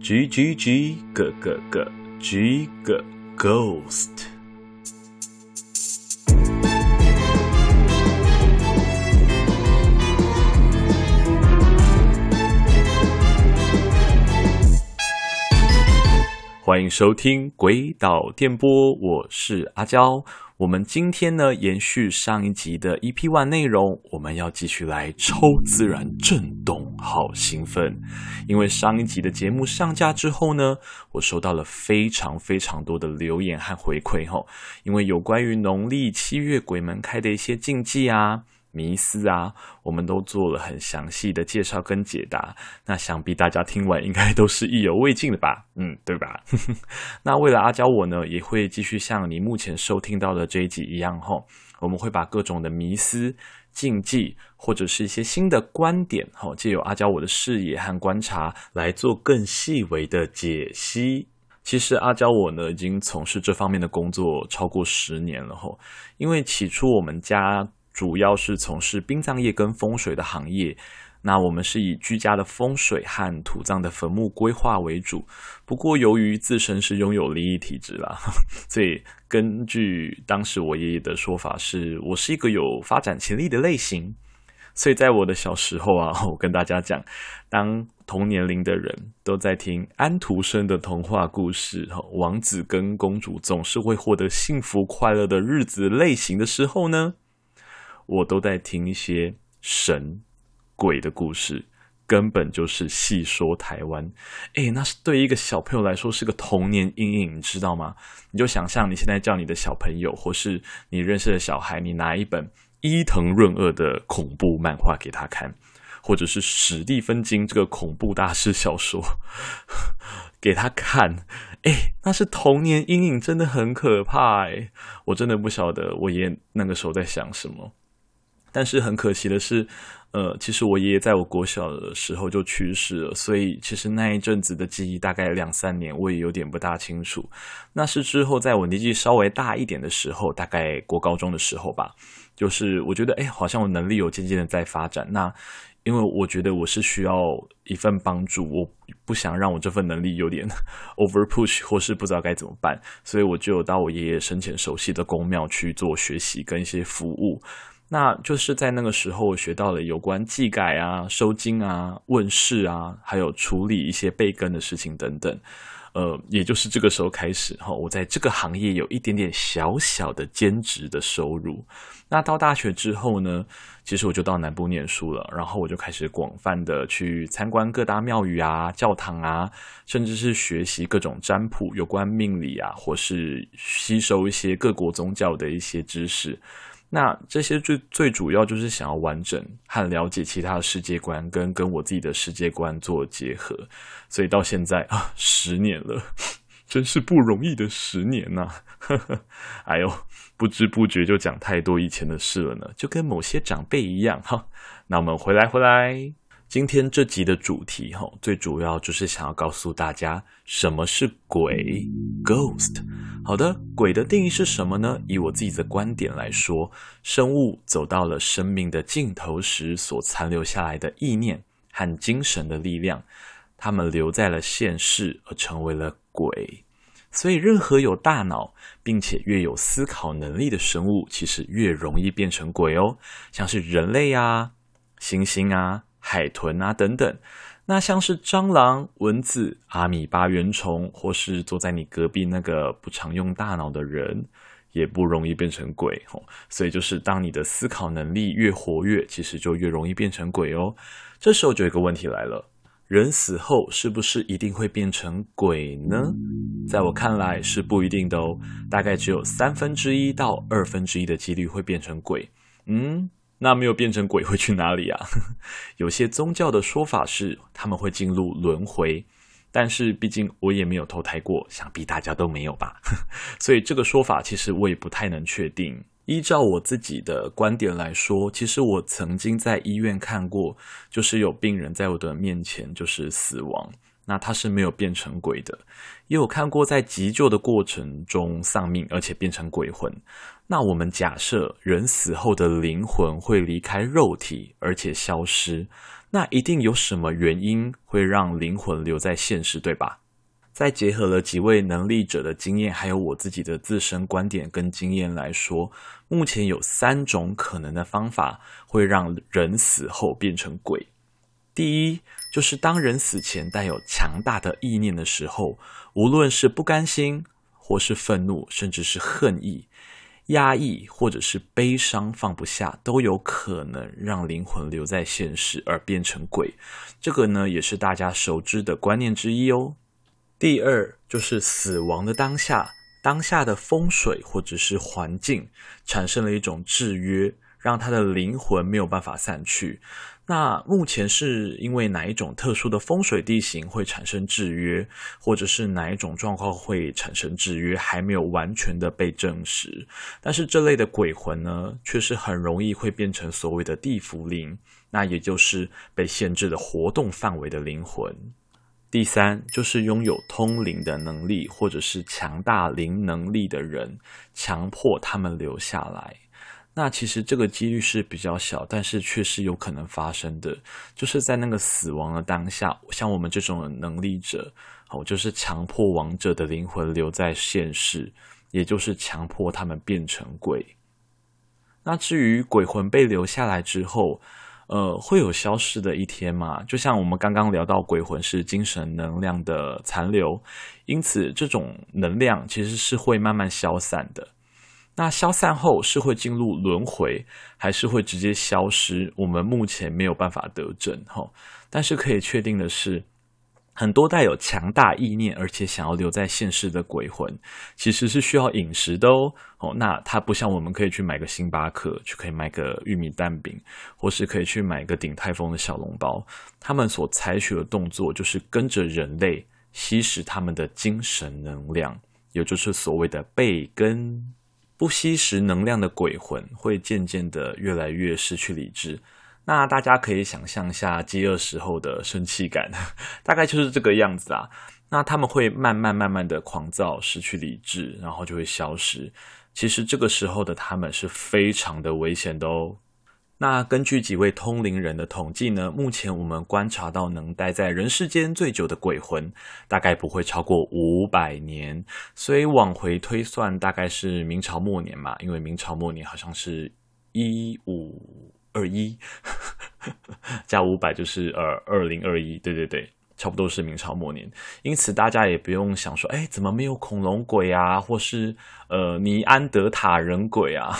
G G G 个个个 G 个 Ghost，欢迎收听《鬼岛电波》，我是阿娇。我们今天呢，延续上一集的 EP One 内容，我们要继续来超自然震动，好兴奋！因为上一集的节目上架之后呢，我收到了非常非常多的留言和回馈吼，因为有关于农历七月鬼门开的一些禁忌啊。迷思啊，我们都做了很详细的介绍跟解答。那想必大家听完应该都是意犹未尽的吧？嗯，对吧？那为了阿娇我呢，也会继续像你目前收听到的这一集一样吼，我们会把各种的迷思、禁忌或者是一些新的观点，吼，借由阿娇我的视野和观察来做更细微的解析。其实阿娇我呢，已经从事这方面的工作超过十年了吼，因为起初我们家。主要是从事殡葬业跟风水的行业，那我们是以居家的风水和土葬的坟墓规划为主。不过由于自身是拥有灵异体质啦，所以根据当时我爷爷的说法是，是我是一个有发展潜力的类型。所以在我的小时候啊，我跟大家讲，当同年龄的人都在听安徒生的童话故事，王子跟公主总是会获得幸福快乐的日子类型的时候呢，我都在听一些神鬼的故事，根本就是戏说台湾。诶，那是对一个小朋友来说是个童年阴影，你知道吗？你就想象你现在叫你的小朋友，或是你认识的小孩，你拿一本伊藤润二的恐怖漫画给他看，或者是史蒂芬金这个恐怖大师小说给他看，诶，那是童年阴影，真的很可怕。诶，我真的不晓得我爷爷那个时候在想什么。但是很可惜的是，呃，其实我爷爷在我国小的时候就去世了，所以其实那一阵子的记忆大概两三年，我也有点不大清楚。那是之后在我年纪稍微大一点的时候，大概国高中的时候吧，就是我觉得，哎，好像我能力有渐渐的在发展。那因为我觉得我是需要一份帮助，我不想让我这份能力有点 over push 或是不知道该怎么办，所以我就到我爷爷生前熟悉的公庙去做学习跟一些服务。那就是在那个时候，我学到了有关祭改啊、收惊啊、问世啊，还有处理一些备根的事情等等。呃，也就是这个时候开始哈，我在这个行业有一点点小小的兼职的收入。那到大学之后呢，其实我就到南部念书了，然后我就开始广泛的去参观各大庙宇啊、教堂啊，甚至是学习各种占卜、有关命理啊，或是吸收一些各国宗教的一些知识。那这些最最主要就是想要完整和了解其他的世界观，跟跟我自己的世界观做结合，所以到现在啊，十年了，真是不容易的十年呐！呵 呵哎呦，不知不觉就讲太多以前的事了呢，就跟某些长辈一样哈。那我们回来回来。今天这集的主题，哈，最主要就是想要告诉大家什么是鬼 （ghost）。好的，鬼的定义是什么呢？以我自己的观点来说，生物走到了生命的尽头时所残留下来的意念和精神的力量，他们留在了现世而成为了鬼。所以，任何有大脑并且越有思考能力的生物，其实越容易变成鬼哦。像是人类啊、猩猩啊。海豚啊，等等，那像是蟑螂、蚊子、阿米巴原虫，或是坐在你隔壁那个不常用大脑的人，也不容易变成鬼哦。所以就是当你的思考能力越活跃，其实就越容易变成鬼哦。这时候就有一个问题来了：人死后是不是一定会变成鬼呢？在我看来是不一定的哦，大概只有三分之一到二分之一的几率会变成鬼。嗯。那没有变成鬼会去哪里啊？有些宗教的说法是他们会进入轮回，但是毕竟我也没有投胎过，想必大家都没有吧。所以这个说法其实我也不太能确定。依照我自己的观点来说，其实我曾经在医院看过，就是有病人在我的面前就是死亡。那他是没有变成鬼的，也有看过在急救的过程中丧命，而且变成鬼魂。那我们假设人死后的灵魂会离开肉体，而且消失，那一定有什么原因会让灵魂留在现实，对吧？再结合了几位能力者的经验，还有我自己的自身观点跟经验来说，目前有三种可能的方法会让人死后变成鬼。第一，就是当人死前带有强大的意念的时候，无论是不甘心，或是愤怒，甚至是恨意、压抑，或者是悲伤放不下，都有可能让灵魂留在现实而变成鬼。这个呢，也是大家熟知的观念之一哦。第二，就是死亡的当下，当下的风水或者是环境产生了一种制约，让他的灵魂没有办法散去。那目前是因为哪一种特殊的风水地形会产生制约，或者是哪一种状况会产生制约，还没有完全的被证实。但是这类的鬼魂呢，却是很容易会变成所谓的地缚灵，那也就是被限制的活动范围的灵魂。第三，就是拥有通灵的能力，或者是强大灵能力的人，强迫他们留下来。那其实这个几率是比较小，但是确实有可能发生的。就是在那个死亡的当下，像我们这种能力者，哦，就是强迫亡者的灵魂留在现世，也就是强迫他们变成鬼。那至于鬼魂被留下来之后，呃，会有消失的一天吗？就像我们刚刚聊到，鬼魂是精神能量的残留，因此这种能量其实是会慢慢消散的。那消散后是会进入轮回，还是会直接消失？我们目前没有办法得证哈。但是可以确定的是，很多带有强大意念而且想要留在现世的鬼魂，其实是需要饮食的哦。哦，那它不像我们可以去买个星巴克，去可以买个玉米蛋饼，或是可以去买个鼎泰丰的小笼包。他们所采取的动作就是跟着人类吸食他们的精神能量，也就是所谓的背根。不吸食能量的鬼魂会渐渐的越来越失去理智。那大家可以想象一下饥饿时候的生气感，大概就是这个样子啊。那他们会慢慢慢慢的狂躁，失去理智，然后就会消失。其实这个时候的他们是非常的危险的哦。那根据几位通灵人的统计呢，目前我们观察到能待在人世间最久的鬼魂，大概不会超过五百年。所以往回推算，大概是明朝末年嘛，因为明朝末年好像是一五二一，加五百就是呃二零二一，对对对。差不多是明朝末年，因此大家也不用想说，哎，怎么没有恐龙鬼啊，或是呃尼安德塔人鬼啊？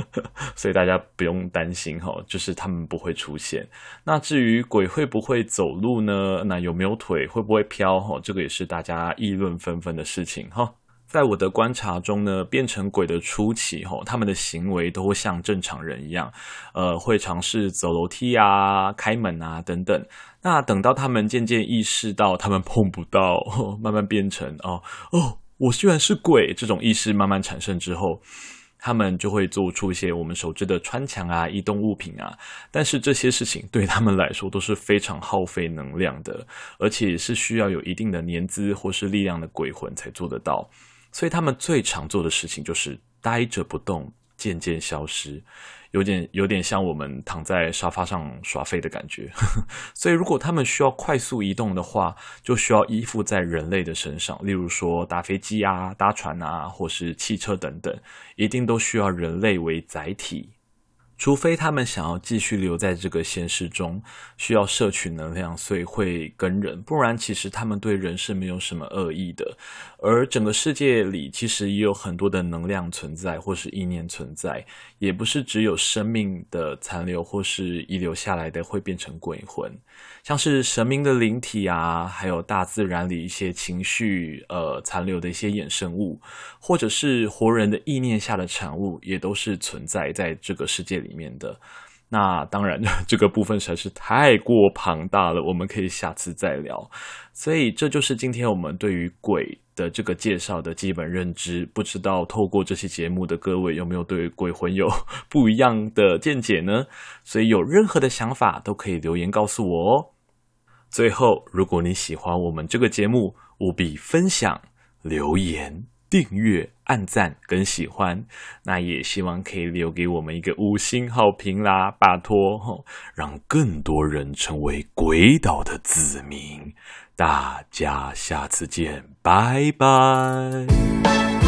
所以大家不用担心哈，就是他们不会出现。那至于鬼会不会走路呢？那有没有腿？会不会飘？哈，这个也是大家议论纷纷的事情哈。在我的观察中呢，变成鬼的初期，吼，他们的行为都会像正常人一样，呃，会尝试走楼梯啊、开门啊等等。那等到他们渐渐意识到他们碰不到，慢慢变成哦哦，我居然是鬼，这种意识慢慢产生之后，他们就会做出一些我们熟知的穿墙啊、移动物品啊。但是这些事情对他们来说都是非常耗费能量的，而且是需要有一定的年资或是力量的鬼魂才做得到。所以他们最常做的事情就是呆着不动，渐渐消失，有点有点像我们躺在沙发上耍废的感觉。所以如果他们需要快速移动的话，就需要依附在人类的身上，例如说搭飞机啊、搭船啊，或是汽车等等，一定都需要人类为载体。除非他们想要继续留在这个现实中，需要摄取能量，所以会跟人，不然其实他们对人是没有什么恶意的。而整个世界里其实也有很多的能量存在，或是意念存在，也不是只有生命的残留或是遗留下来的会变成鬼魂，像是神明的灵体啊，还有大自然里一些情绪呃残留的一些衍生物，或者是活人的意念下的产物，也都是存在在这个世界里里面的。那当然，这个部分实在是太过庞大了，我们可以下次再聊。所以这就是今天我们对于鬼的这个介绍的基本认知。不知道透过这期节目的各位有没有对鬼魂有不一样的见解呢？所以有任何的想法都可以留言告诉我哦。最后，如果你喜欢我们这个节目，务必分享、留言、订阅、按赞跟喜欢。那也希望可以留给我们一个五星好评啦，拜托吼，让更多人成为鬼岛的子民。大家下次见，拜拜。